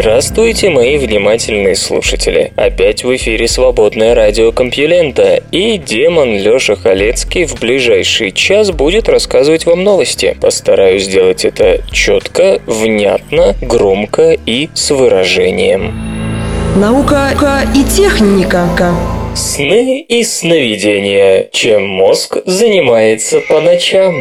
Здравствуйте, мои внимательные слушатели! Опять в эфире свободное радио Компьюлента, и демон Лёша Халецкий в ближайший час будет рассказывать вам новости. Постараюсь сделать это четко, внятно, громко и с выражением. Наука и техника. Сны и сновидения. Чем мозг занимается по ночам.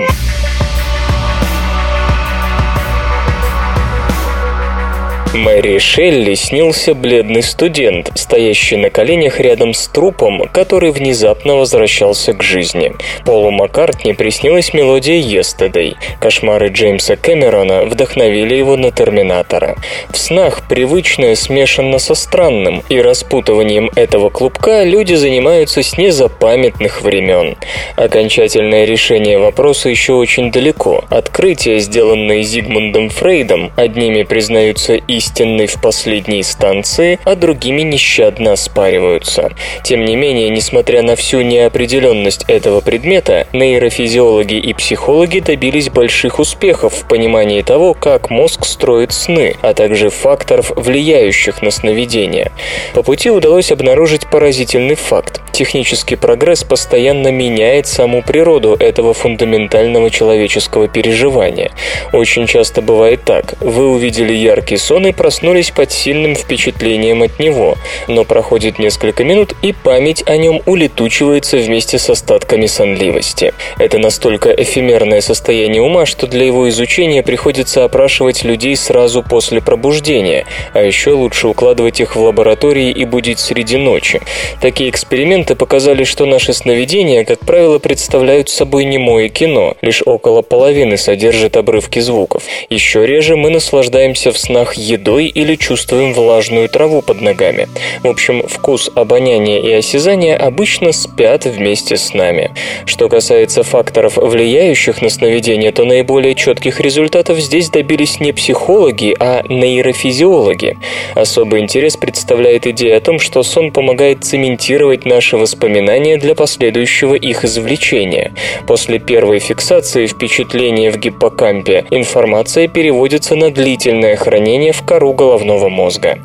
Мэри Шелли снился бледный студент, стоящий на коленях рядом с трупом, который внезапно возвращался к жизни. Полу Маккартни приснилась мелодия «Yesterday». Кошмары Джеймса Кэмерона вдохновили его на «Терминатора». В снах привычное смешано со странным, и распутыванием этого клубка люди занимаются с незапамятных времен. Окончательное решение вопроса еще очень далеко. Открытия, сделанные Зигмундом Фрейдом, одними признаются и истинной в последней инстанции, а другими нещадно оспариваются. Тем не менее, несмотря на всю неопределенность этого предмета, нейрофизиологи и психологи добились больших успехов в понимании того, как мозг строит сны, а также факторов, влияющих на сновидения. По пути удалось обнаружить поразительный факт. Технический прогресс постоянно меняет саму природу этого фундаментального человеческого переживания. Очень часто бывает так. Вы увидели яркий сон и проснулись под сильным впечатлением от него, но проходит несколько минут и память о нем улетучивается вместе с остатками сонливости. Это настолько эфемерное состояние ума, что для его изучения приходится опрашивать людей сразу после пробуждения, а еще лучше укладывать их в лаборатории и будить среди ночи. Такие эксперименты показали, что наши сновидения, как правило, представляют собой немое кино, лишь около половины содержит обрывки звуков. Еще реже мы наслаждаемся в снах едой едой или чувствуем влажную траву под ногами. В общем, вкус, обоняние и осязание обычно спят вместе с нами. Что касается факторов, влияющих на сновидение, то наиболее четких результатов здесь добились не психологи, а нейрофизиологи. Особый интерес представляет идея о том, что сон помогает цементировать наши воспоминания для последующего их извлечения. После первой фиксации впечатления в гиппокампе информация переводится на длительное хранение в кору головного мозга.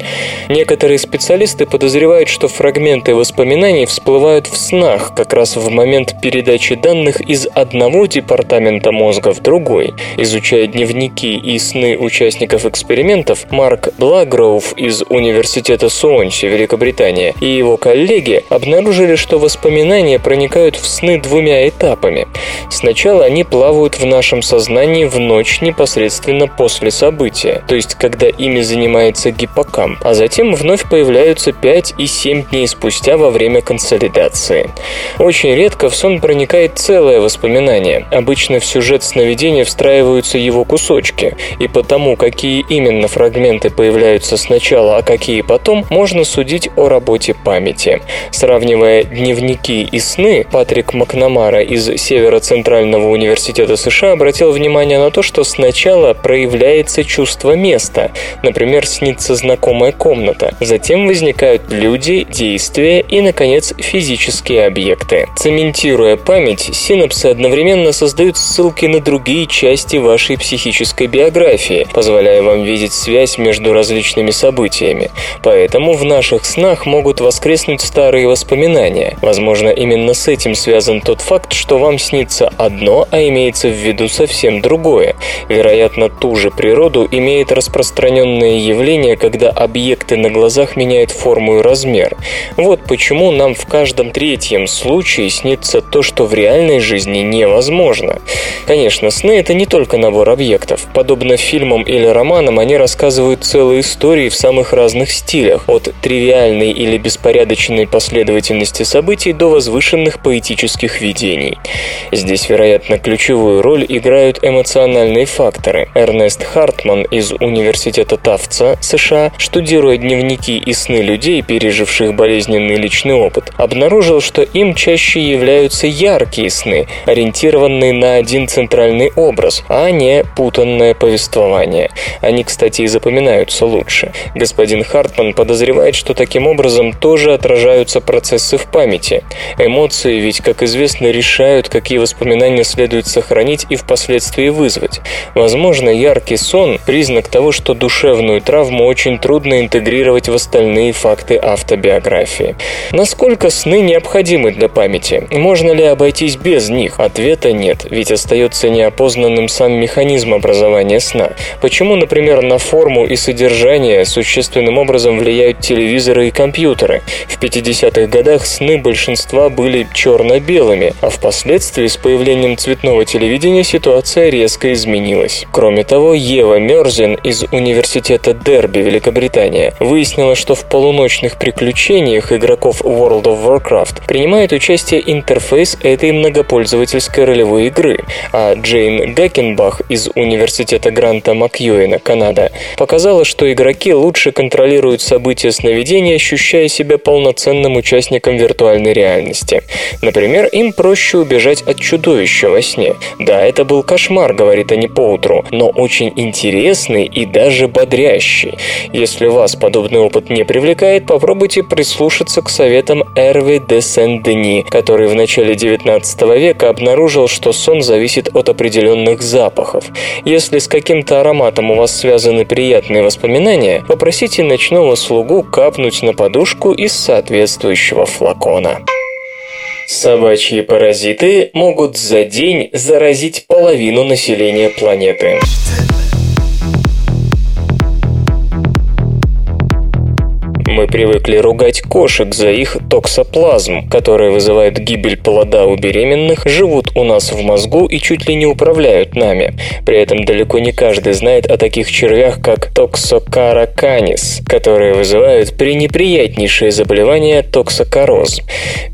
Некоторые специалисты подозревают, что фрагменты воспоминаний всплывают в снах как раз в момент передачи данных из одного департамента мозга в другой. Изучая дневники и сны участников экспериментов, Марк Благроув из Университета Суонси, Великобритания, и его коллеги обнаружили, что воспоминания проникают в сны двумя этапами. Сначала они плавают в нашем сознании в ночь непосредственно после события, то есть когда именно ими занимается гиппокамп, а затем вновь появляются 5 и 7 дней спустя во время консолидации. Очень редко в сон проникает целое воспоминание. Обычно в сюжет сновидения встраиваются его кусочки, и потому, какие именно фрагменты появляются сначала, а какие потом, можно судить о работе памяти. Сравнивая дневники и сны, Патрик Макнамара из Северо-Центрального университета США обратил внимание на то, что сначала проявляется чувство места, Например, снится знакомая комната. Затем возникают люди, действия и, наконец, физические объекты. Цементируя память, синапсы одновременно создают ссылки на другие части вашей психической биографии, позволяя вам видеть связь между различными событиями. Поэтому в наших снах могут воскреснуть старые воспоминания. Возможно, именно с этим связан тот факт, что вам снится одно, а имеется в виду совсем другое. Вероятно, ту же природу имеет распространенный странное явление, когда объекты на глазах меняют форму и размер. Вот почему нам в каждом третьем случае снится то, что в реальной жизни невозможно. Конечно, сны — это не только набор объектов. Подобно фильмам или романам, они рассказывают целые истории в самых разных стилях, от тривиальной или беспорядочной последовательности событий до возвышенных поэтических видений. Здесь, вероятно, ключевую роль играют эмоциональные факторы. Эрнест Хартман из Университета Тавца, США, штудируя дневники и сны людей, переживших болезненный личный опыт, обнаружил, что им чаще являются яркие сны, ориентированные на один центральный образ, а не путанное повествование. Они, кстати, и запоминаются лучше. Господин Хартман подозревает, что таким образом тоже отражаются процессы в памяти. Эмоции ведь, как известно, решают, какие воспоминания следует сохранить и впоследствии вызвать. Возможно, яркий сон – признак того, что душевную травму очень трудно интегрировать в остальные факты автобиографии. Насколько сны необходимы для памяти? Можно ли обойтись без них? Ответа нет, ведь остается неопознанным сам механизм образования сна. Почему, например, на форму и содержание существенным образом влияют телевизоры и компьютеры? В 50-х годах сны большинства были черно-белыми, а впоследствии с появлением цветного телевидения ситуация резко изменилась. Кроме того, Ева Мерзин из Университета Дерби, Великобритания, выяснила, что в полуночных приключениях игроков World of Warcraft принимает участие интерфейс этой многопользовательской ролевой игры, а Джейн Геккенбах из Университета Гранта Макьюэна, Канада, показала, что игроки лучше контролируют события сновидения, ощущая себя полноценным участником виртуальной реальности. Например, им проще убежать от чудовища во сне. Да, это был кошмар, говорит они поутру, но очень интересный и даже бодрящий. Если вас подобный опыт не привлекает, попробуйте прислушаться к советам Эрви де Сен-Дени, который в начале 19 века обнаружил, что сон зависит от определенных запахов. Если с каким-то ароматом у вас связаны приятные воспоминания, попросите ночного слугу капнуть на подушку из соответствующего флакона. Собачьи паразиты могут за день заразить половину населения планеты. Мы привыкли ругать кошек за их токсоплазм, который вызывает гибель плода у беременных, живут у нас в мозгу и чуть ли не управляют нами. При этом далеко не каждый знает о таких червях, как токсокараканис, которые вызывают пренеприятнейшее заболевание токсокороз.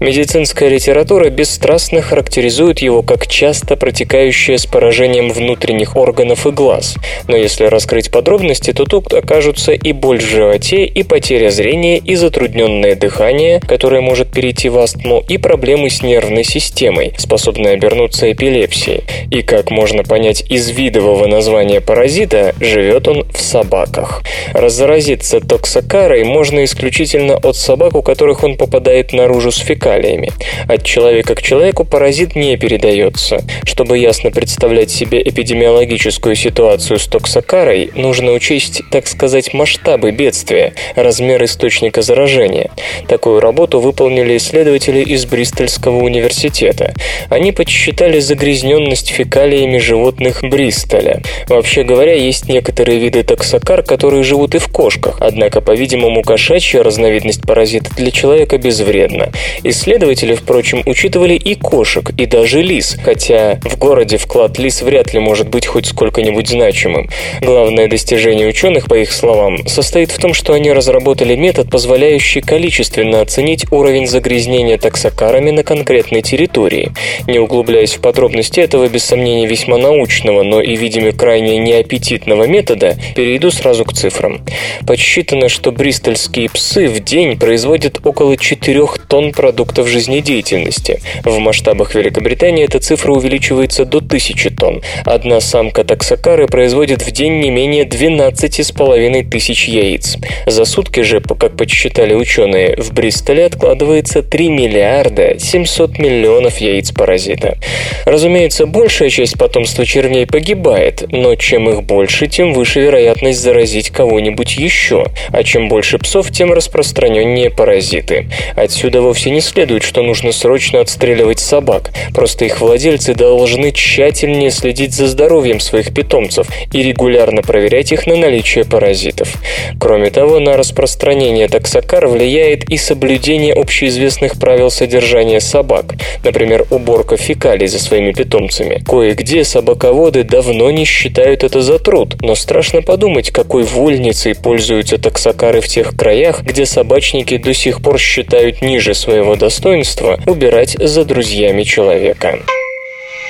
Медицинская литература бесстрастно характеризует его как часто протекающее с поражением внутренних органов и глаз. Но если раскрыть подробности, то тут окажутся и боль в животе, и потеря зрения, зрения и затрудненное дыхание, которое может перейти в астму, и проблемы с нервной системой, способные обернуться эпилепсией. И, как можно понять из видового названия паразита, живет он в собаках. Раззаразиться токсокарой можно исключительно от собак, у которых он попадает наружу с фекалиями. От человека к человеку паразит не передается. Чтобы ясно представлять себе эпидемиологическую ситуацию с токсокарой, нужно учесть, так сказать, масштабы бедствия, размеры источника заражения. Такую работу выполнили исследователи из Бристольского университета. Они подсчитали загрязненность фекалиями животных Бристоля. Вообще говоря, есть некоторые виды токсокар, которые живут и в кошках, однако, по-видимому, кошачья разновидность паразита для человека безвредна. Исследователи, впрочем, учитывали и кошек, и даже лис, хотя в городе вклад лис вряд ли может быть хоть сколько-нибудь значимым. Главное достижение ученых, по их словам, состоит в том, что они разработали метод, позволяющий количественно оценить уровень загрязнения таксокарами на конкретной территории. Не углубляясь в подробности этого, без сомнения, весьма научного, но и, видимо, крайне неаппетитного метода, перейду сразу к цифрам. Подсчитано, что бристольские псы в день производят около 4 тонн продуктов жизнедеятельности. В масштабах Великобритании эта цифра увеличивается до 1000 тонн. Одна самка таксокары производит в день не менее 12,5 тысяч яиц. За сутки же как подсчитали ученые, в Бристоле откладывается 3 миллиарда 700 миллионов яиц паразита. Разумеется, большая часть потомства червей погибает, но чем их больше, тем выше вероятность заразить кого-нибудь еще, а чем больше псов, тем распространеннее паразиты. Отсюда вовсе не следует, что нужно срочно отстреливать собак, просто их владельцы должны тщательнее следить за здоровьем своих питомцев и регулярно проверять их на наличие паразитов. Кроме того, на распространение распространение таксокар влияет и соблюдение общеизвестных правил содержания собак, например, уборка фекалий за своими питомцами. Кое-где собаководы давно не считают это за труд, но страшно подумать, какой вольницей пользуются таксокары в тех краях, где собачники до сих пор считают ниже своего достоинства убирать за друзьями человека.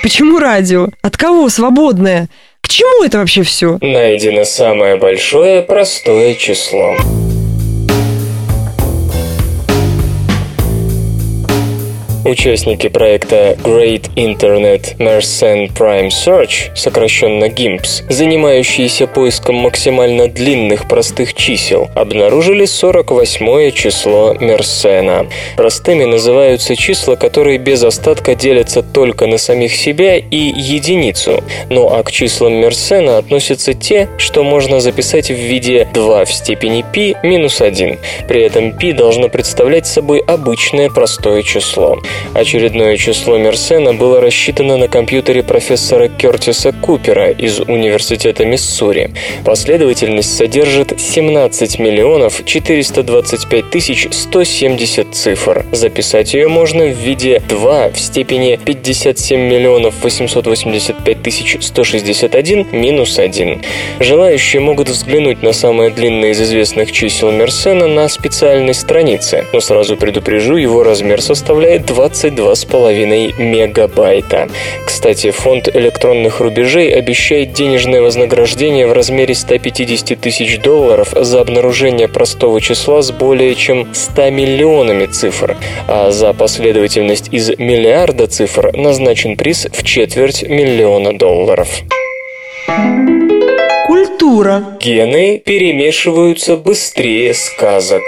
Почему радио? От кого свободное? чему это вообще все? Найдено самое большое простое число. Участники проекта Great Internet Mersenne Prime Search, сокращенно GIMPS, занимающиеся поиском максимально длинных простых чисел, обнаружили 48 число Мерсена. Простыми называются числа, которые без остатка делятся только на самих себя и единицу. Ну а к числам Мерсена относятся те, что можно записать в виде 2 в степени π минус 1. При этом π должно представлять собой обычное простое число. Очередное число Мерсена было рассчитано на компьютере профессора Кертиса Купера из Университета Миссури. Последовательность содержит 17 миллионов 425 тысяч 170 цифр. Записать ее можно в виде 2 в степени 57 миллионов 885 тысяч 161 минус 1. Желающие могут взглянуть на самое длинное из известных чисел Мерсена на специальной странице, но сразу предупрежу, его размер составляет 2 22,5 мегабайта. Кстати, фонд электронных рубежей обещает денежное вознаграждение в размере 150 тысяч долларов за обнаружение простого числа с более чем 100 миллионами цифр, а за последовательность из миллиарда цифр назначен приз в четверть миллиона долларов. Культура. Гены перемешиваются быстрее сказок.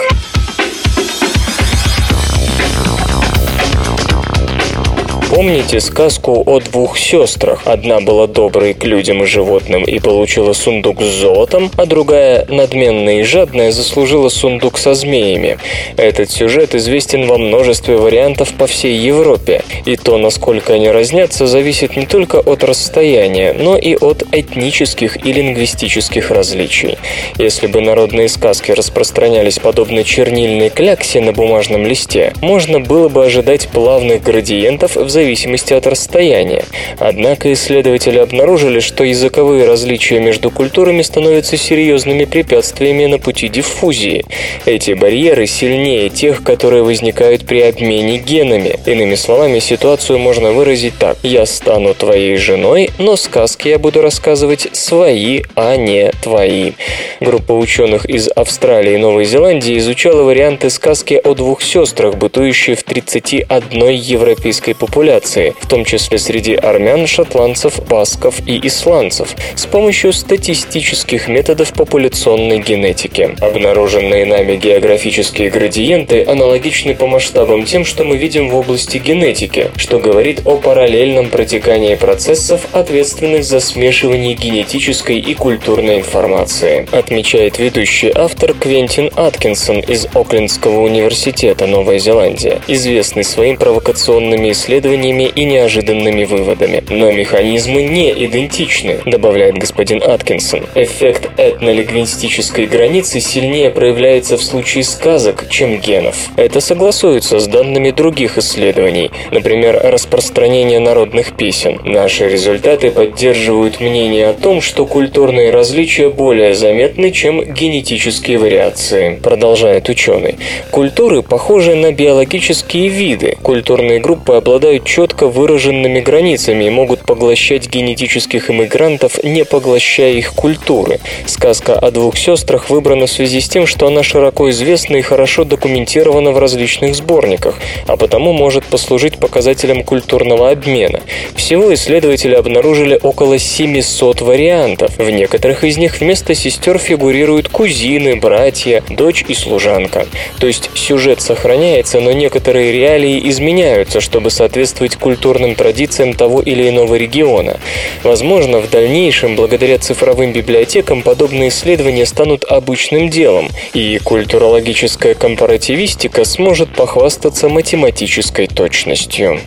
Помните сказку о двух сестрах? Одна была доброй к людям и животным и получила сундук с золотом, а другая, надменная и жадная, заслужила сундук со змеями. Этот сюжет известен во множестве вариантов по всей Европе, и то, насколько они разнятся, зависит не только от расстояния, но и от этнических и лингвистических различий. Если бы народные сказки распространялись подобно чернильной кляксе на бумажном листе, можно было бы ожидать плавных градиентов в зависимости от расстояния. Однако исследователи обнаружили, что языковые различия между культурами становятся серьезными препятствиями на пути диффузии. Эти барьеры сильнее тех, которые возникают при обмене генами. Иными словами, ситуацию можно выразить так. «Я стану твоей женой, но сказки я буду рассказывать свои, а не твои». Группа ученых из Австралии и Новой Зеландии изучала варианты сказки о двух сестрах, бытующие в 31 европейской популяции популяции, в том числе среди армян, шотландцев, басков и исландцев, с помощью статистических методов популяционной генетики. Обнаруженные нами географические градиенты аналогичны по масштабам тем, что мы видим в области генетики, что говорит о параллельном протекании процессов, ответственных за смешивание генетической и культурной информации, отмечает ведущий автор Квентин Аткинсон из Оклендского университета Новая Зеландия, известный своим провокационными исследованиями исследованиями и неожиданными выводами. Но механизмы не идентичны, добавляет господин Аткинсон. Эффект этнолингвистической границы сильнее проявляется в случае сказок, чем генов. Это согласуется с данными других исследований, например, распространение народных песен. Наши результаты поддерживают мнение о том, что культурные различия более заметны, чем генетические вариации, продолжает ученый. Культуры похожи на биологические виды. Культурные группы обладают четко выраженными границами и могут поглощать генетических иммигрантов, не поглощая их культуры. Сказка о двух сестрах выбрана в связи с тем, что она широко известна и хорошо документирована в различных сборниках, а потому может послужить показателем культурного обмена. Всего исследователи обнаружили около 700 вариантов. В некоторых из них вместо сестер фигурируют кузины, братья, дочь и служанка. То есть сюжет сохраняется, но некоторые реалии изменяются, чтобы соответствовать соответствовать культурным традициям того или иного региона. Возможно, в дальнейшем, благодаря цифровым библиотекам, подобные исследования станут обычным делом, и культурологическая компаративистика сможет похвастаться математической точностью.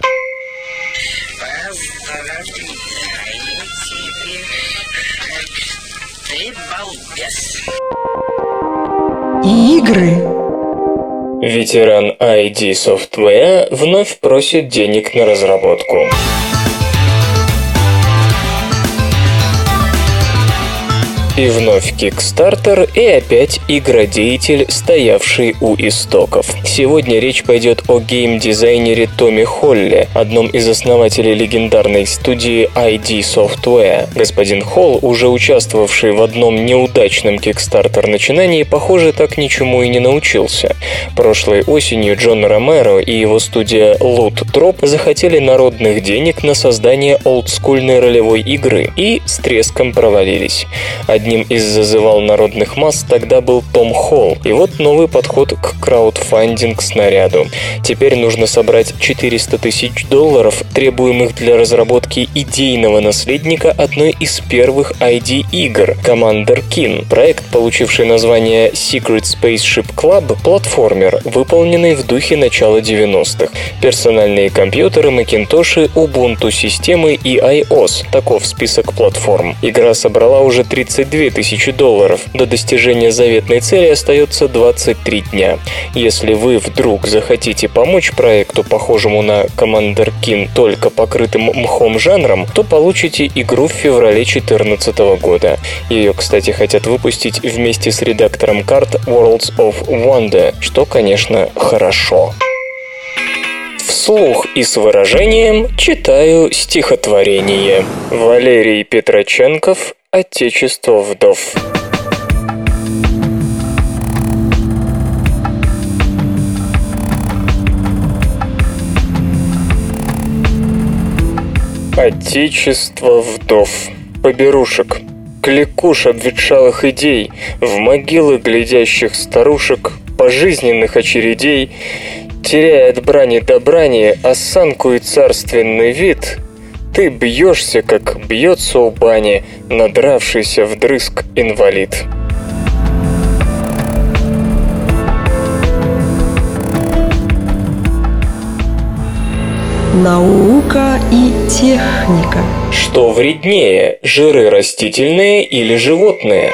Игры. Ветеран ID Software вновь просит денег на разработку. И вновь Kickstarter, и опять игродеятель, стоявший у истоков. Сегодня речь пойдет о геймдизайнере Томми Холле, одном из основателей легендарной студии ID Software. Господин Холл, уже участвовавший в одном неудачном Kickstarter начинании, похоже, так ничему и не научился. Прошлой осенью Джон Ромеро и его студия Loot Drop захотели народных денег на создание олдскульной ролевой игры и с треском провалились. Одним из зазывал народных масс тогда был Том Холл. И вот новый подход к краудфандинг снаряду. Теперь нужно собрать 400 тысяч долларов, требуемых для разработки идейного наследника одной из первых ID-игр Commander Kin. Проект, получивший название Secret Spaceship Club, платформер, выполненный в духе начала 90-х. Персональные компьютеры, Macintosh, Ubuntu системы и iOS. Таков список платформ. Игра собрала уже 32 тысячи долларов. До достижения заветной цели остается 23 дня. Если вы вдруг захотите помочь проекту, похожему на Commander Kin, только покрытым мхом жанром, то получите игру в феврале 2014 года. Ее, кстати, хотят выпустить вместе с редактором карт Worlds of Wonder, что, конечно, хорошо. Вслух и с выражением читаю стихотворение. Валерий Петроченков «Отечество вдов». Отечество вдов. Поберушек. Кликуш обветшалых идей, В могилы глядящих старушек, Пожизненных очередей, Теряя от брани до брани Осанку и царственный вид, Ты бьешься, как бьется у бани Надравшийся вдрызг инвалид. Наука и техника. Что вреднее, жиры растительные или животные?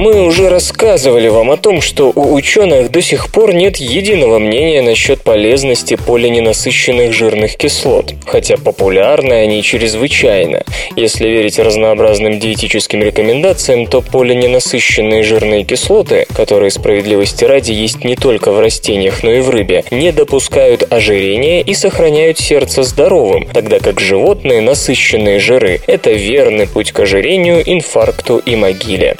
Мы уже рассказывали вам о том, что у ученых до сих пор нет единого мнения насчет полезности полиненасыщенных жирных кислот, хотя популярны они чрезвычайно. Если верить разнообразным диетическим рекомендациям, то полиненасыщенные жирные кислоты, которые справедливости ради есть не только в растениях, но и в рыбе, не допускают ожирения и сохраняют сердце здоровым, тогда как животные насыщенные жиры – это верный путь к ожирению, инфаркту и могиле.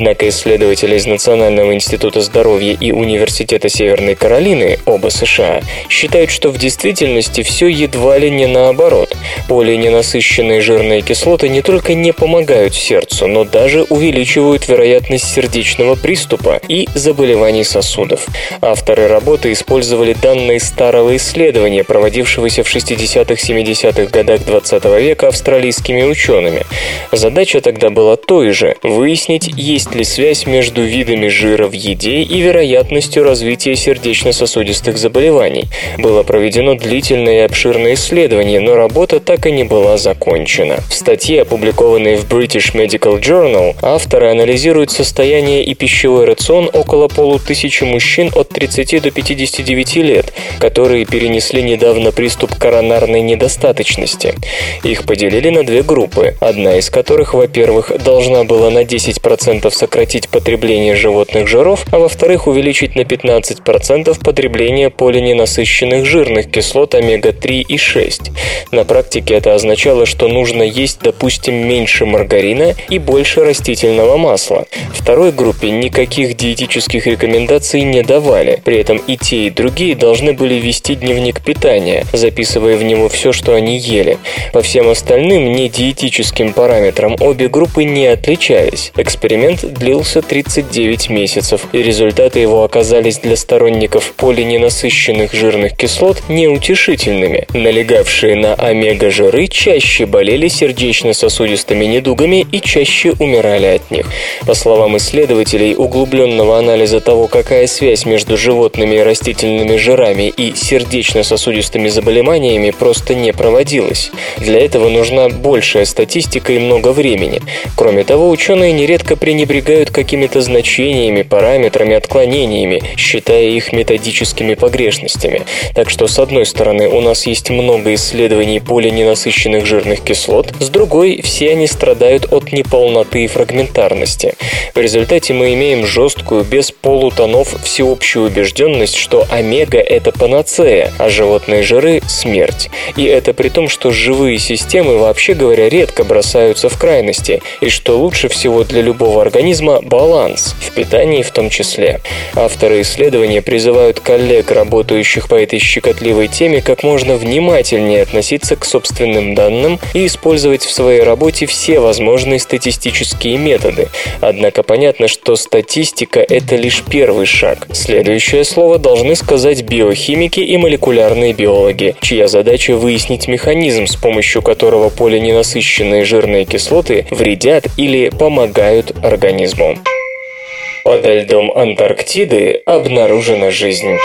Исследователи из Национального института здоровья и Университета Северной Каролины, оба США, считают, что в действительности все едва ли не наоборот. Полиненасыщенные жирные кислоты не только не помогают сердцу, но даже увеличивают вероятность сердечного приступа и заболеваний сосудов. Авторы работы использовали данные старого исследования, проводившегося в 60-70-х годах 20 века австралийскими учеными. Задача тогда была той же – выяснить, есть есть ли связь между видами жира в еде и вероятностью развития сердечно-сосудистых заболеваний. Было проведено длительное и обширное исследование, но работа так и не была закончена. В статье, опубликованной в British Medical Journal, авторы анализируют состояние и пищевой рацион около полутысячи мужчин от 30 до 59 лет, которые перенесли недавно приступ коронарной недостаточности. Их поделили на две группы, одна из которых, во-первых, должна была на 10% сократить потребление животных жиров, а во-вторых, увеличить на 15% потребление полиненасыщенных жирных кислот омега-3 и 6. На практике это означало, что нужно есть, допустим, меньше маргарина и больше растительного масла. Второй группе никаких диетических рекомендаций не давали. При этом и те, и другие должны были вести дневник питания, записывая в него все, что они ели. По всем остальным недиетическим параметрам обе группы не отличались. Эксперимент длился 39 месяцев, и результаты его оказались для сторонников полиненасыщенных жирных кислот неутешительными. Налегавшие на омега-жиры чаще болели сердечно-сосудистыми недугами и чаще умирали от них. По словам исследователей, углубленного анализа того, какая связь между животными и растительными жирами и сердечно-сосудистыми заболеваниями просто не проводилось. Для этого нужна большая статистика и много времени. Кроме того, ученые нередко принимают пренебрегают какими-то значениями, параметрами, отклонениями, считая их методическими погрешностями. Так что, с одной стороны, у нас есть много исследований полиненасыщенных жирных кислот, с другой, все они страдают от неполноты и фрагментарности. В результате мы имеем жесткую, без полутонов, всеобщую убежденность, что омега – это панацея, а животные жиры – смерть. И это при том, что живые системы, вообще говоря, редко бросаются в крайности, и что лучше всего для любого организма – баланс, в питании в том числе. Авторы исследования призывают коллег, работающих по этой щекотливой теме, как можно внимательнее относиться к собственным данным и использовать в своей работе все возможные статистические методы. Однако понятно, что статистика – это лишь первый шаг. Следующее слово должны сказать биохимики и молекулярные биологи, чья задача выяснить механизм, с помощью которого полиненасыщенные жирные кислоты вредят или помогают организму. Под льдом Антарктиды обнаружена жизнь.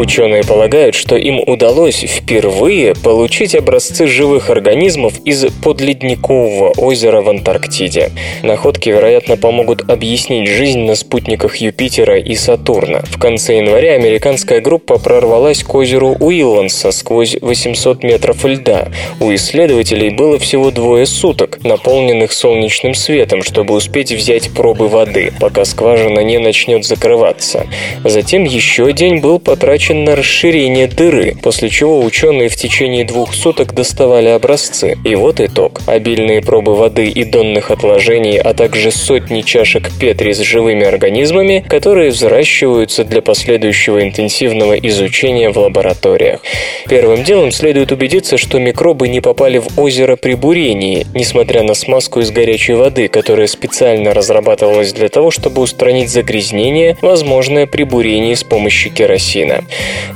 Ученые полагают, что им удалось впервые получить образцы живых организмов из подледникового озера в Антарктиде. Находки, вероятно, помогут объяснить жизнь на спутниках Юпитера и Сатурна. В конце января американская группа прорвалась к озеру Уилланса сквозь 800 метров льда. У исследователей было всего двое суток, наполненных солнечным светом, чтобы успеть взять пробы воды, пока скважина не начнет закрываться. Затем еще день был потрачен потрачен на расширение дыры, после чего ученые в течение двух суток доставали образцы. И вот итог. Обильные пробы воды и донных отложений, а также сотни чашек Петри с живыми организмами, которые взращиваются для последующего интенсивного изучения в лабораториях. Первым делом следует убедиться, что микробы не попали в озеро при бурении, несмотря на смазку из горячей воды, которая специально разрабатывалась для того, чтобы устранить загрязнение, возможное при бурении с помощью керосина.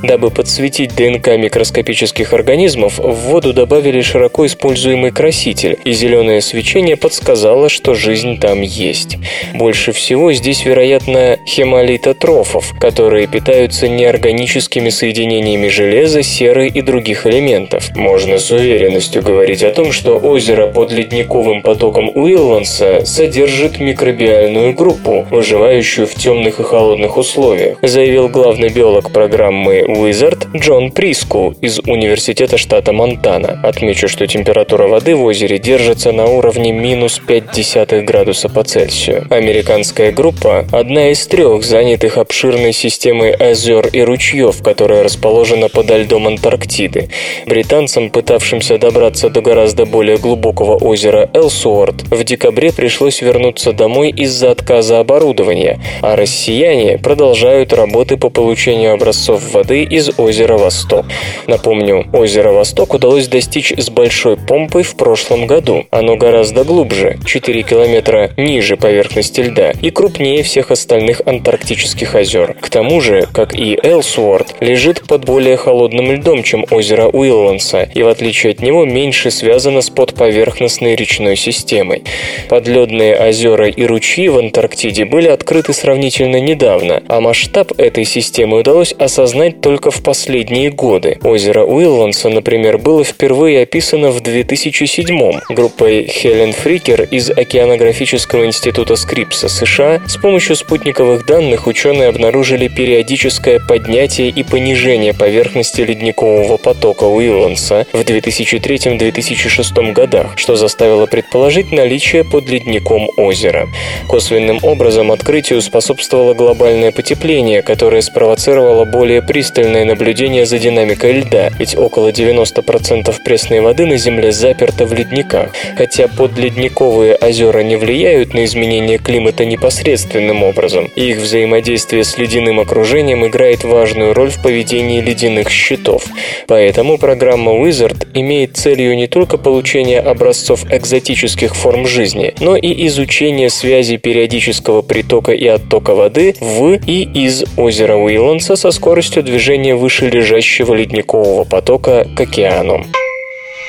Дабы подсветить ДНК микроскопических организмов, в воду добавили широко используемый краситель, и зеленое свечение подсказало, что жизнь там есть. Больше всего здесь, вероятно, хемолитотрофов, которые питаются неорганическими соединениями железа, серы и других элементов. Можно с уверенностью говорить о том, что озеро под ледниковым потоком Уилланса содержит микробиальную группу, выживающую в темных и холодных условиях, заявил главный биолог программы программы Wizard Джон Приску из Университета штата Монтана. Отмечу, что температура воды в озере держится на уровне минус 0,5 градуса по Цельсию. Американская группа – одна из трех занятых обширной системой озер и ручьев, которая расположена подо льдом Антарктиды. Британцам, пытавшимся добраться до гораздо более глубокого озера Элсуорт, в декабре пришлось вернуться домой из-за отказа оборудования, а россияне продолжают работы по получению образцов воды из озера Восток. Напомню, озеро Восток удалось достичь с большой помпой в прошлом году. Оно гораздо глубже, 4 километра ниже поверхности льда и крупнее всех остальных антарктических озер. К тому же, как и Элсуорт, лежит под более холодным льдом, чем озеро Уилланса, и в отличие от него меньше связано с подповерхностной речной системой. Подледные озера и ручьи в Антарктиде были открыты сравнительно недавно, а масштаб этой системы удалось осознать осознать только в последние годы. Озеро Уилланса, например, было впервые описано в 2007 группой Хелен Фрикер из Океанографического института Скрипса США. С помощью спутниковых данных ученые обнаружили периодическое поднятие и понижение поверхности ледникового потока Уилланса в 2003-2006 годах, что заставило предположить наличие под ледником озера. Косвенным образом открытию способствовало глобальное потепление, которое спровоцировало более более пристальное наблюдение за динамикой льда, ведь около 90% пресной воды на Земле заперто в ледниках. Хотя подледниковые озера не влияют на изменение климата непосредственным образом, их взаимодействие с ледяным окружением играет важную роль в поведении ледяных щитов. Поэтому программа Wizard имеет целью не только получение образцов экзотических форм жизни, но и изучение связи периодического притока и оттока воды в и из озера Уилланса со скоростью скоростью движения выше лежащего ледникового потока к океану.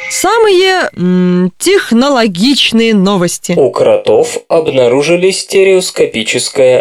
Самые м, технологичные новости. У кротов обнаружили стереоскопическое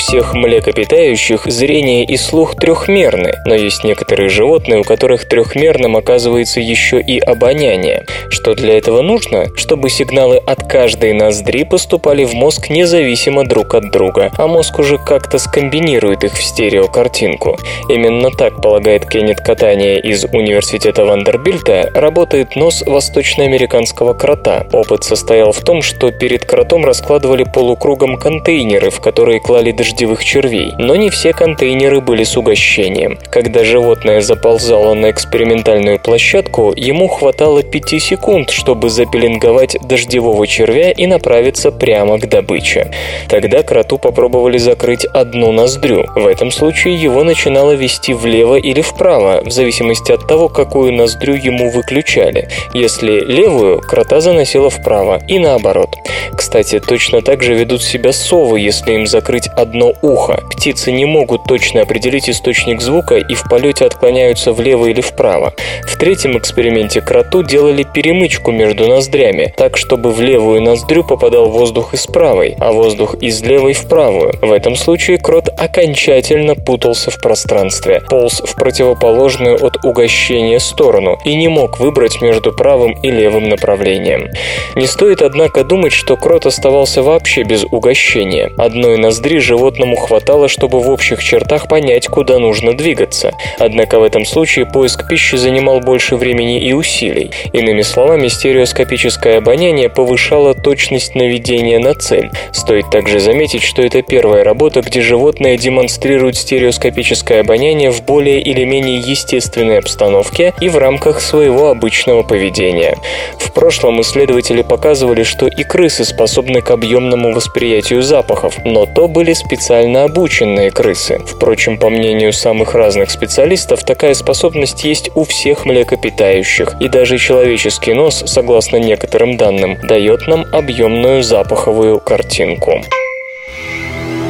всех млекопитающих зрение и слух трехмерны, но есть некоторые животные, у которых трехмерным оказывается еще и обоняние. Что для этого нужно? Чтобы сигналы от каждой ноздри поступали в мозг независимо друг от друга, а мозг уже как-то скомбинирует их в стереокартинку. Именно так, полагает Кеннет Катания из Университета Вандербильта, работает нос восточноамериканского крота. Опыт состоял в том, что перед кротом раскладывали полукругом контейнеры, в которые клали дождевых червей. Но не все контейнеры были с угощением. Когда животное заползало на экспериментальную площадку, ему хватало 5 секунд, чтобы запеленговать дождевого червя и направиться прямо к добыче. Тогда кроту попробовали закрыть одну ноздрю. В этом случае его начинало вести влево или вправо, в зависимости от того, какую ноздрю ему выключали. Если левую, крота заносило вправо, и наоборот. Кстати, точно так же ведут себя совы, если им закрыть одно ухо. Птицы не могут точно определить источник звука и в полете отклоняются влево или вправо. В третьем эксперименте кроту делали перемычку между ноздрями, так чтобы в левую ноздрю попадал воздух из правой, а воздух из левой в правую. В этом случае крот окончательно путался в пространстве, полз в противоположную от угощения сторону и не мог выбрать между правым и левым направлением. Не стоит, однако, думать, что крот оставался вообще без угощения. Одной ноздри животному хватало, чтобы в общих чертах понять, куда нужно двигаться. Однако в этом случае поиск пищи занимал больше времени и усилий. Иными словами, стереоскопическое обоняние повышало точность наведения на цель. Стоит также заметить, что это первая работа, где животное демонстрирует стереоскопическое обоняние в более или менее естественной обстановке и в рамках своего обычного поведения. В прошлом исследователи показывали, что и крысы способны к объемному восприятию запахов, но то были специально обученные крысы. Впрочем, по мнению самых разных специалистов, такая способность есть у всех млекопитающих, и даже человеческий нос, согласно некоторым данным, дает нам объемную запаховую картинку.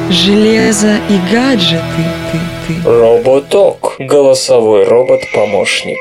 Железо и гаджеты, ты, ты. Роботок. Голосовой робот-помощник.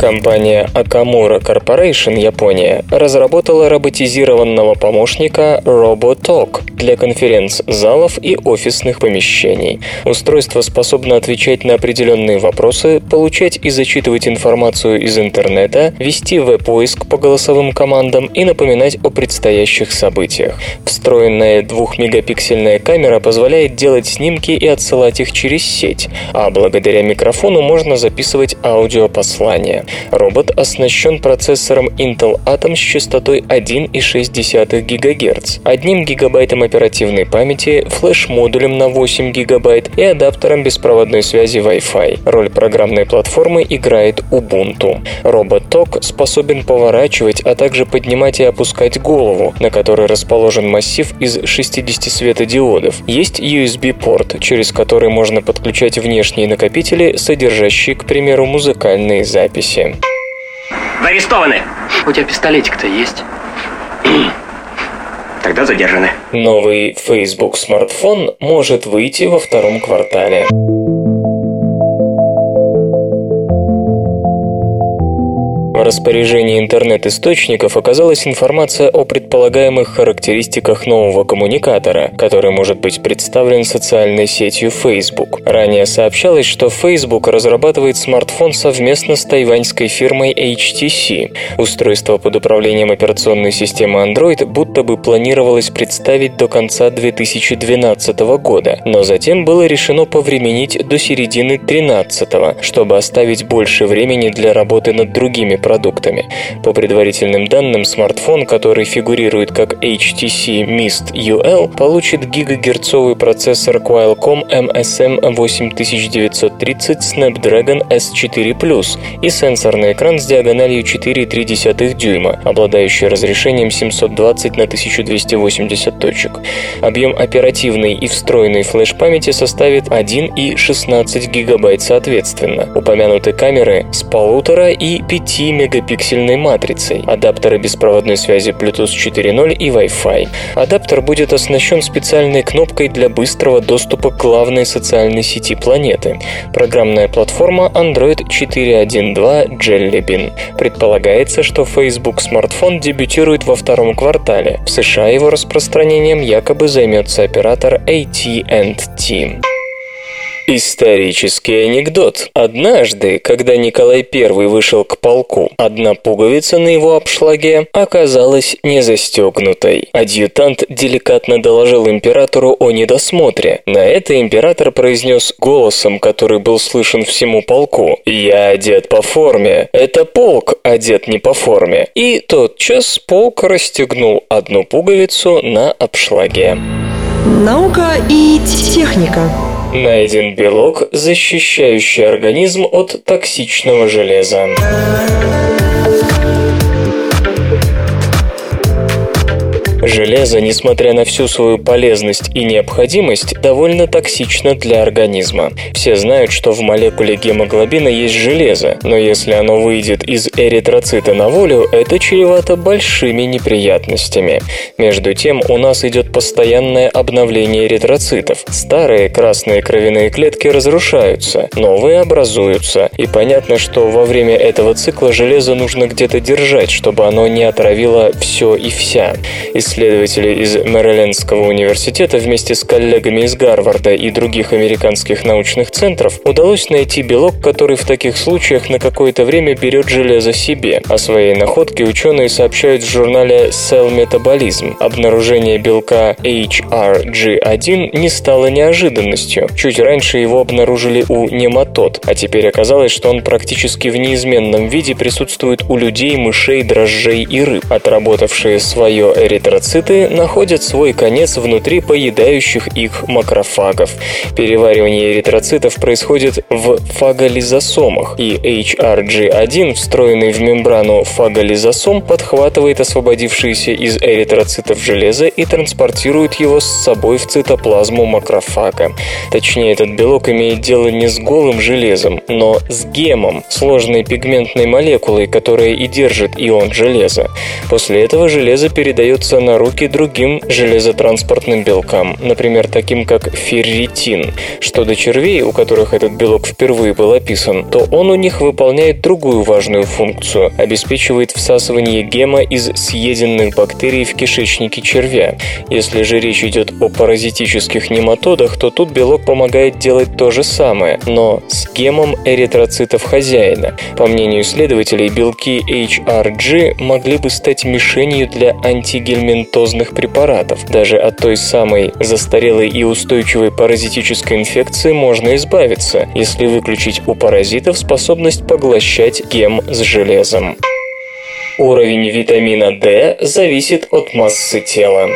Компания Akamura Corporation Япония разработала роботизированного помощника RoboTalk для конференц-залов и офисных помещений. Устройство способно отвечать на определенные вопросы, получать и зачитывать информацию из интернета, вести веб-поиск по голосовым командам и напоминать о предстоящих событиях. Встроенная двухмегапиксельная камера позволяет делать снимки и отсылать их через сеть, а благодаря микрофону можно записывать аудиопослания. Робот оснащен процессором Intel Atom с частотой 1,6 ГГц, 1 ГБ оперативной памяти, флеш-модулем на 8 ГБ и адаптером беспроводной связи Wi-Fi. Роль программной платформы играет Ubuntu. Робот Talk способен поворачивать, а также поднимать и опускать голову, на которой расположен массив из 60 светодиодов. Есть USB-порт, через который можно подключать внешние накопители, содержащие, к примеру, музыкальные записи. Вы арестованы. У тебя пистолетик-то есть? Тогда задержаны. Новый Facebook смартфон может выйти во втором квартале. В распоряжении интернет-источников оказалась информация о предполагаемых характеристиках нового коммуникатора, который может быть представлен социальной сетью Facebook. Ранее сообщалось, что Facebook разрабатывает смартфон совместно с тайваньской фирмой HTC. Устройство под управлением операционной системы Android будто бы планировалось представить до конца 2012 года, но затем было решено повременить до середины 2013, чтобы оставить больше времени для работы над другими продуктами. По предварительным данным, смартфон, который фигурирует как HTC Mist UL, получит гигагерцовый процессор Qualcomm MSM 8930 Snapdragon S4 Plus и сенсорный экран с диагональю 4,3 дюйма, обладающий разрешением 720 на 1280 точек. Объем оперативной и встроенной флеш-памяти составит 1 и 16 гигабайт соответственно. Упомянуты камеры с полутора и 5 мегапиксельной матрицей, адаптеры беспроводной связи Bluetooth 4.0 и Wi-Fi. Адаптер будет оснащен специальной кнопкой для быстрого доступа к главной социальной сети планеты. Программная платформа Android 4.1.2 Jelly Bean. Предполагается, что Facebook смартфон дебютирует во втором квартале. В США его распространением якобы займется оператор AT&T. Исторический анекдот. Однажды, когда Николай I вышел к полку, одна пуговица на его обшлаге оказалась не застегнутой. Адъютант деликатно доложил императору о недосмотре. На это император произнес голосом, который был слышен всему полку. «Я одет по форме. Это полк одет не по форме». И тотчас полк расстегнул одну пуговицу на обшлаге. Наука и техника. Найден белок, защищающий организм от токсичного железа. Железо, несмотря на всю свою полезность и необходимость, довольно токсично для организма. Все знают, что в молекуле гемоглобина есть железо, но если оно выйдет из эритроцита на волю, это чревато большими неприятностями. Между тем, у нас идет постоянное обновление эритроцитов. Старые красные кровяные клетки разрушаются, новые образуются, и понятно, что во время этого цикла железо нужно где-то держать, чтобы оно не отравило все и вся. Исследователи из Мэрилендского университета вместе с коллегами из Гарварда и других американских научных центров удалось найти белок, который в таких случаях на какое-то время берет железо себе. О своей находке ученые сообщают в журнале Cell Metabolism. Обнаружение белка HRG1 не стало неожиданностью. Чуть раньше его обнаружили у нематод, а теперь оказалось, что он практически в неизменном виде присутствует у людей, мышей, дрожжей и рыб. Отработавшие свое эритроциты находят свой конец внутри поедающих их макрофагов. Переваривание эритроцитов происходит в фаголизосомах, и HRG1, встроенный в мембрану фаголизосом, подхватывает освободившееся из эритроцитов железо и транспортирует его с собой в цитоплазму макрофага. Точнее, этот белок имеет дело не с голым железом, но с гемом, сложной пигментной молекулой, которая и держит ион железа. После этого железо передается на руки другим железотранспортным белкам, например, таким как ферритин. Что до червей, у которых этот белок впервые был описан, то он у них выполняет другую важную функцию – обеспечивает всасывание гема из съеденных бактерий в кишечнике червя. Если же речь идет о паразитических нематодах, то тут белок помогает делать то же самое, но с гемом эритроцитов хозяина. По мнению исследователей, белки HRG могли бы стать мишенью для антигельминтозных препаратов. Даже от той самой застарелой и устойчивой паразитической инфекции можно избавиться, если выключить у паразитов способность поглощать гем с железом. Уровень витамина D зависит от массы тела.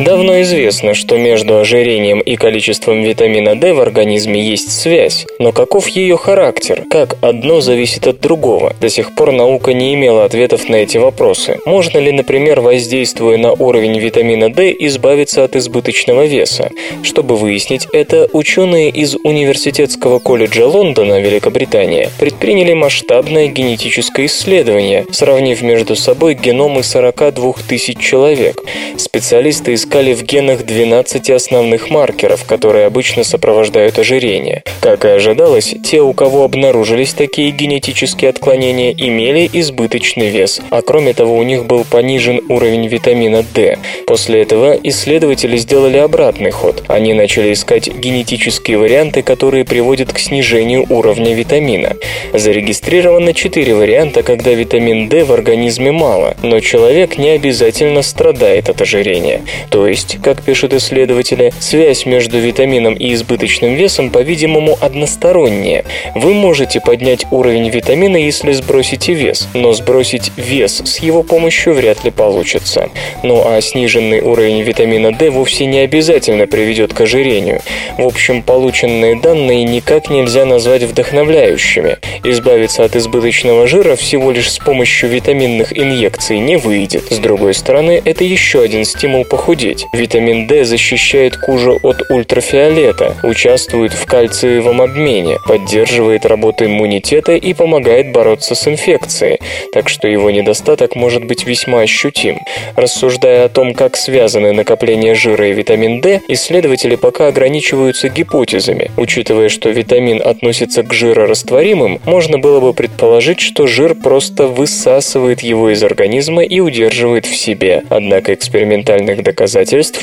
Давно известно, что между ожирением и количеством витамина D в организме есть связь, но каков ее характер? Как одно зависит от другого? До сих пор наука не имела ответов на эти вопросы. Можно ли, например, воздействуя на уровень витамина D, избавиться от избыточного веса? Чтобы выяснить это, ученые из Университетского колледжа Лондона, Великобритания, предприняли масштабное генетическое исследование, сравнив между собой геномы 42 тысяч человек. Специалисты из искали в генах 12 основных маркеров, которые обычно сопровождают ожирение. Как и ожидалось, те, у кого обнаружились такие генетические отклонения, имели избыточный вес, а кроме того у них был понижен уровень витамина D. После этого исследователи сделали обратный ход. Они начали искать генетические варианты, которые приводят к снижению уровня витамина. Зарегистрировано 4 варианта, когда витамин D в организме мало, но человек не обязательно страдает от ожирения. То есть, как пишут исследователи, связь между витамином и избыточным весом, по-видимому, односторонняя. Вы можете поднять уровень витамина, если сбросите вес, но сбросить вес с его помощью вряд ли получится. Ну а сниженный уровень витамина D вовсе не обязательно приведет к ожирению. В общем, полученные данные никак нельзя назвать вдохновляющими. Избавиться от избыточного жира всего лишь с помощью витаминных инъекций не выйдет. С другой стороны, это еще один стимул похудеть похудеть. Витамин D защищает кожу от ультрафиолета, участвует в кальциевом обмене, поддерживает работу иммунитета и помогает бороться с инфекцией, так что его недостаток может быть весьма ощутим. Рассуждая о том, как связаны накопление жира и витамин D, исследователи пока ограничиваются гипотезами. Учитывая, что витамин относится к жирорастворимым, можно было бы предположить, что жир просто высасывает его из организма и удерживает в себе. Однако экспериментальных доказательств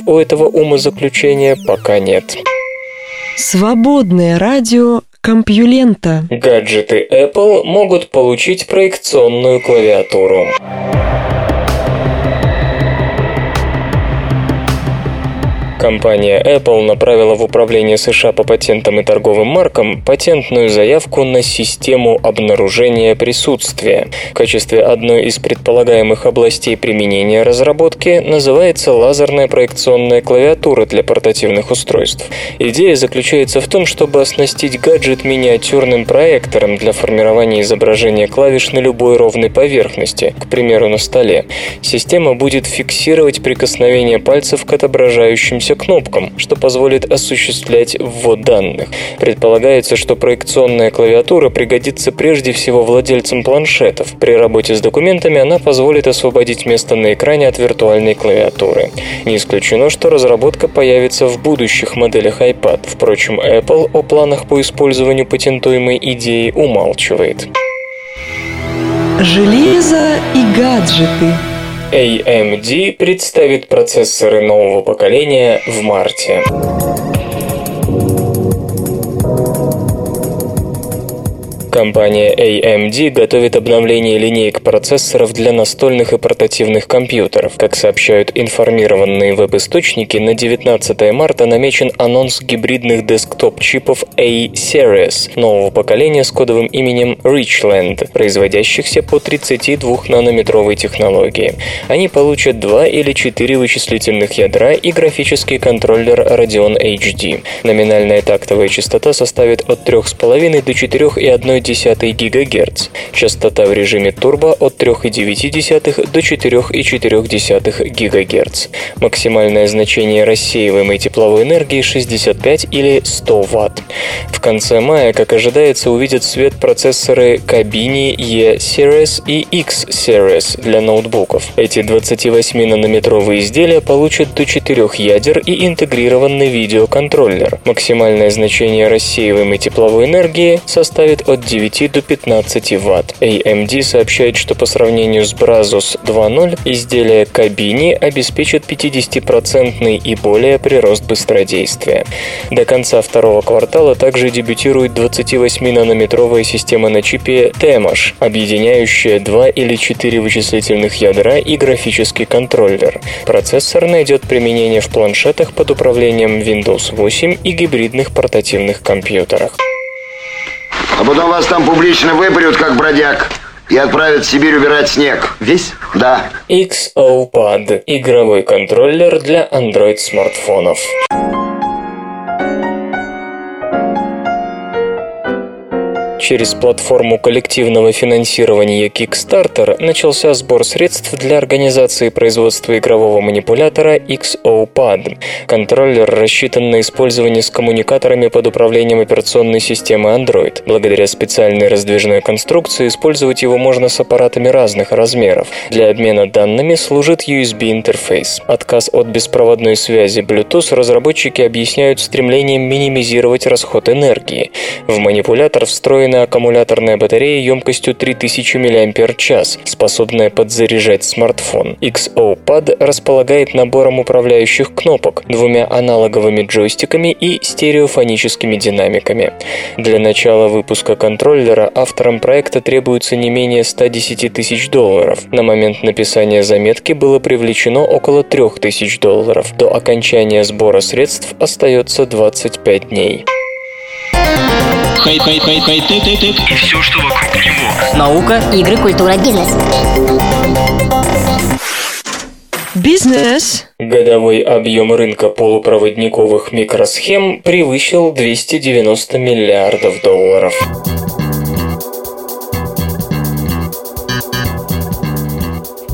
у этого умозаключения пока нет. Свободное радио Компьюлента. Гаджеты Apple могут получить проекционную клавиатуру. Компания Apple направила в Управление США по патентам и торговым маркам патентную заявку на систему обнаружения присутствия. В качестве одной из предполагаемых областей применения разработки называется лазерная проекционная клавиатура для портативных устройств. Идея заключается в том, чтобы оснастить гаджет миниатюрным проектором для формирования изображения клавиш на любой ровной поверхности, к примеру, на столе. Система будет фиксировать прикосновение пальцев к отображающимся движущимся кнопкам, что позволит осуществлять ввод данных. Предполагается, что проекционная клавиатура пригодится прежде всего владельцам планшетов. При работе с документами она позволит освободить место на экране от виртуальной клавиатуры. Не исключено, что разработка появится в будущих моделях iPad. Впрочем, Apple о планах по использованию патентуемой идеи умалчивает. Железо и гаджеты. AMD представит процессоры нового поколения в марте. Компания AMD готовит обновление линеек процессоров для настольных и портативных компьютеров. Как сообщают информированные веб-источники, на 19 марта намечен анонс гибридных десктоп-чипов A-Series нового поколения с кодовым именем Richland, производящихся по 32-нанометровой технологии. Они получат 2 или 4 вычислительных ядра и графический контроллер Radeon HD. Номинальная тактовая частота составит от 3,5 до 4,1 0,1 ГГц, частота в режиме турбо от 3,9 до 4,4 ГГц. Максимальное значение рассеиваемой тепловой энергии 65 или 100 Вт. В конце мая, как ожидается, увидят свет процессоры Kabini E-Series и X-Series для ноутбуков. Эти 28-нанометровые изделия получат до 4 ядер и интегрированный видеоконтроллер. Максимальное значение рассеиваемой тепловой энергии составит от 9 9 до 15 Вт. AMD сообщает, что по сравнению с Brazos 2.0 изделие кабини обеспечит 50% и более прирост быстродействия. До конца второго квартала также дебютирует 28-нанометровая система на чипе Temash, объединяющая 2 или 4 вычислительных ядра и графический контроллер. Процессор найдет применение в планшетах под управлением Windows 8 и гибридных портативных компьютерах. А потом вас там публично выпарют, как бродяг, и отправят в Сибирь убирать снег. Весь? Да. XOPad – игровой контроллер для Android-смартфонов. Через платформу коллективного финансирования Kickstarter начался сбор средств для организации производства игрового манипулятора XOPad. Контроллер рассчитан на использование с коммуникаторами под управлением операционной системы Android. Благодаря специальной раздвижной конструкции использовать его можно с аппаратами разных размеров. Для обмена данными служит USB-интерфейс. Отказ от беспроводной связи Bluetooth разработчики объясняют стремлением минимизировать расход энергии. В манипулятор встроен встроена аккумуляторная батарея емкостью 3000 мАч, способная подзаряжать смартфон. XO-Pad располагает набором управляющих кнопок, двумя аналоговыми джойстиками и стереофоническими динамиками. Для начала выпуска контроллера авторам проекта требуется не менее 110 тысяч долларов. На момент написания заметки было привлечено около 3000 долларов. До окончания сбора средств остается 25 дней. Хай, хай, хай, хай, ты, ты, ты. И все, что вокруг него. Наука, игры, культура, бизнес. Бизнес. Годовой объем рынка полупроводниковых микросхем превысил 290 миллиардов долларов.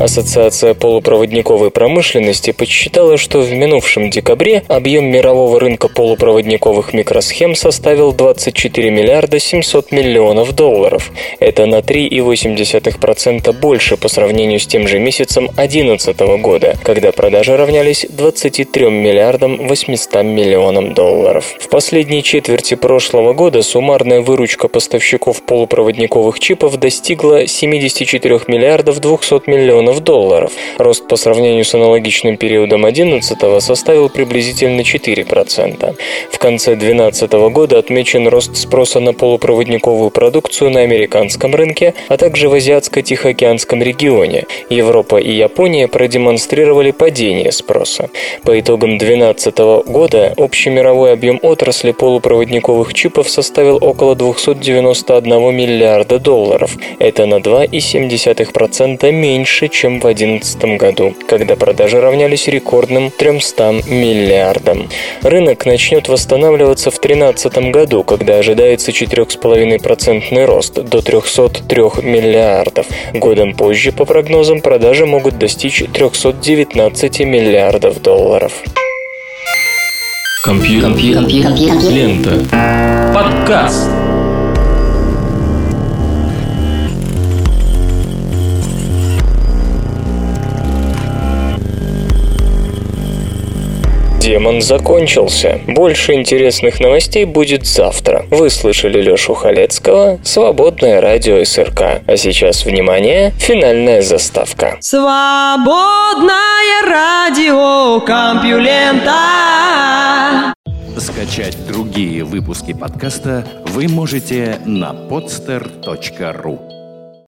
Ассоциация полупроводниковой промышленности подсчитала, что в минувшем декабре объем мирового рынка полупроводниковых микросхем составил 24 миллиарда 700 миллионов долларов. Это на 3,8% больше по сравнению с тем же месяцем 2011 года, когда продажи равнялись 23 миллиардам 800 миллионам долларов. В последней четверти прошлого года суммарная выручка поставщиков полупроводниковых чипов достигла 74 миллиардов 200 миллионов долларов. Рост по сравнению с аналогичным периодом 2011 составил приблизительно 4%. В конце 2012 года отмечен рост спроса на полупроводниковую продукцию на американском рынке, а также в Азиатско-Тихоокеанском регионе. Европа и Япония продемонстрировали падение спроса. По итогам 2012 года общий мировой объем отрасли полупроводниковых чипов составил около 291 миллиарда долларов. Это на 2,7% меньше, чем в 2011 году, когда продажи равнялись рекордным 300 миллиардам. Рынок начнет восстанавливаться в 2013 году, когда ожидается 4,5% рост до 303 миллиардов. Годом позже, по прогнозам, продажи могут достичь 319 миллиардов долларов. Компьютер. Лента. Подкаст. Демон закончился. Больше интересных новостей будет завтра. Вы слышали Лёшу Халецкого, Свободное радио СРК. А сейчас, внимание, финальная заставка. Свободное радио Компьюлента. Скачать другие выпуски подкаста вы можете на podster.ru